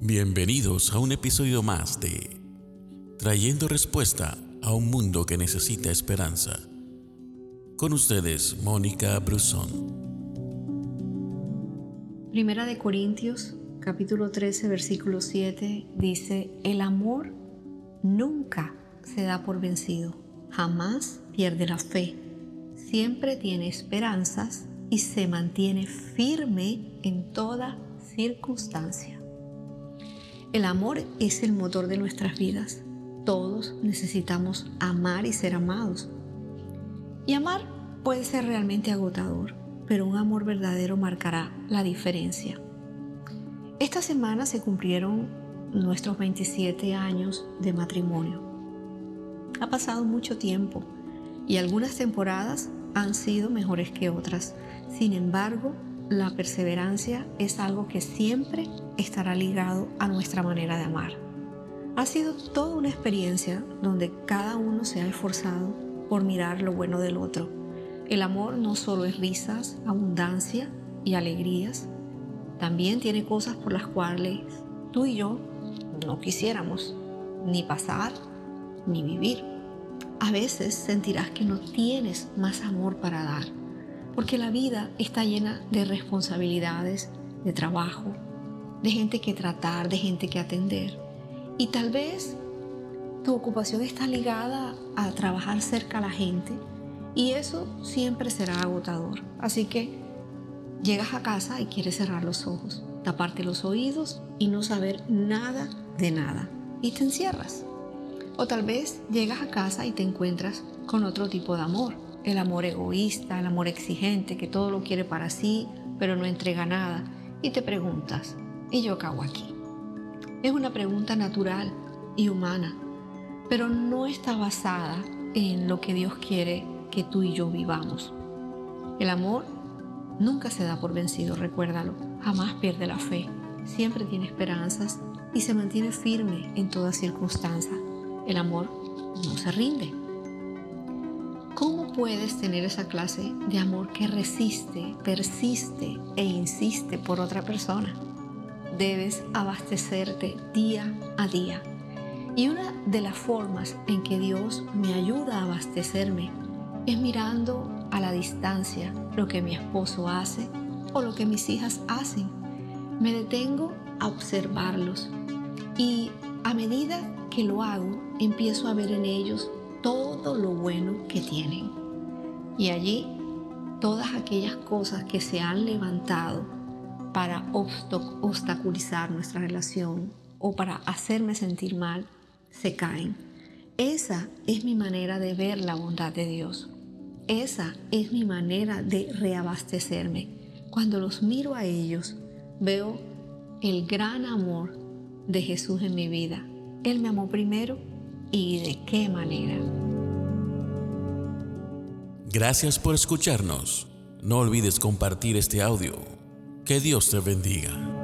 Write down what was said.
Bienvenidos a un episodio más de Trayendo Respuesta a un Mundo que Necesita Esperanza. Con ustedes, Mónica Brusón. Primera de Corintios, capítulo 13, versículo 7, dice, el amor nunca se da por vencido, jamás pierde la fe, siempre tiene esperanzas y se mantiene firme en toda circunstancia. El amor es el motor de nuestras vidas. Todos necesitamos amar y ser amados. Y amar puede ser realmente agotador, pero un amor verdadero marcará la diferencia. Esta semana se cumplieron nuestros 27 años de matrimonio. Ha pasado mucho tiempo y algunas temporadas han sido mejores que otras. Sin embargo, la perseverancia es algo que siempre estará ligado a nuestra manera de amar. Ha sido toda una experiencia donde cada uno se ha esforzado por mirar lo bueno del otro. El amor no solo es risas, abundancia y alegrías, también tiene cosas por las cuales tú y yo no quisiéramos ni pasar ni vivir. A veces sentirás que no tienes más amor para dar porque la vida está llena de responsabilidades, de trabajo, de gente que tratar, de gente que atender. Y tal vez tu ocupación está ligada a trabajar cerca a la gente y eso siempre será agotador. Así que llegas a casa y quieres cerrar los ojos, taparte los oídos y no saber nada de nada. Y te encierras. O tal vez llegas a casa y te encuentras con otro tipo de amor el amor egoísta, el amor exigente, que todo lo quiere para sí, pero no entrega nada. Y te preguntas, ¿y yo hago aquí? Es una pregunta natural y humana, pero no está basada en lo que Dios quiere que tú y yo vivamos. El amor nunca se da por vencido, recuérdalo, jamás pierde la fe, siempre tiene esperanzas y se mantiene firme en toda circunstancia. El amor no se rinde. ¿Cómo puedes tener esa clase de amor que resiste, persiste e insiste por otra persona? Debes abastecerte día a día. Y una de las formas en que Dios me ayuda a abastecerme es mirando a la distancia lo que mi esposo hace o lo que mis hijas hacen. Me detengo a observarlos y a medida que lo hago empiezo a ver en ellos todo lo bueno que tienen. Y allí todas aquellas cosas que se han levantado para obstaculizar nuestra relación o para hacerme sentir mal, se caen. Esa es mi manera de ver la bondad de Dios. Esa es mi manera de reabastecerme. Cuando los miro a ellos, veo el gran amor de Jesús en mi vida. Él me amó primero y de qué manera. Gracias por escucharnos. No olvides compartir este audio. Que Dios te bendiga.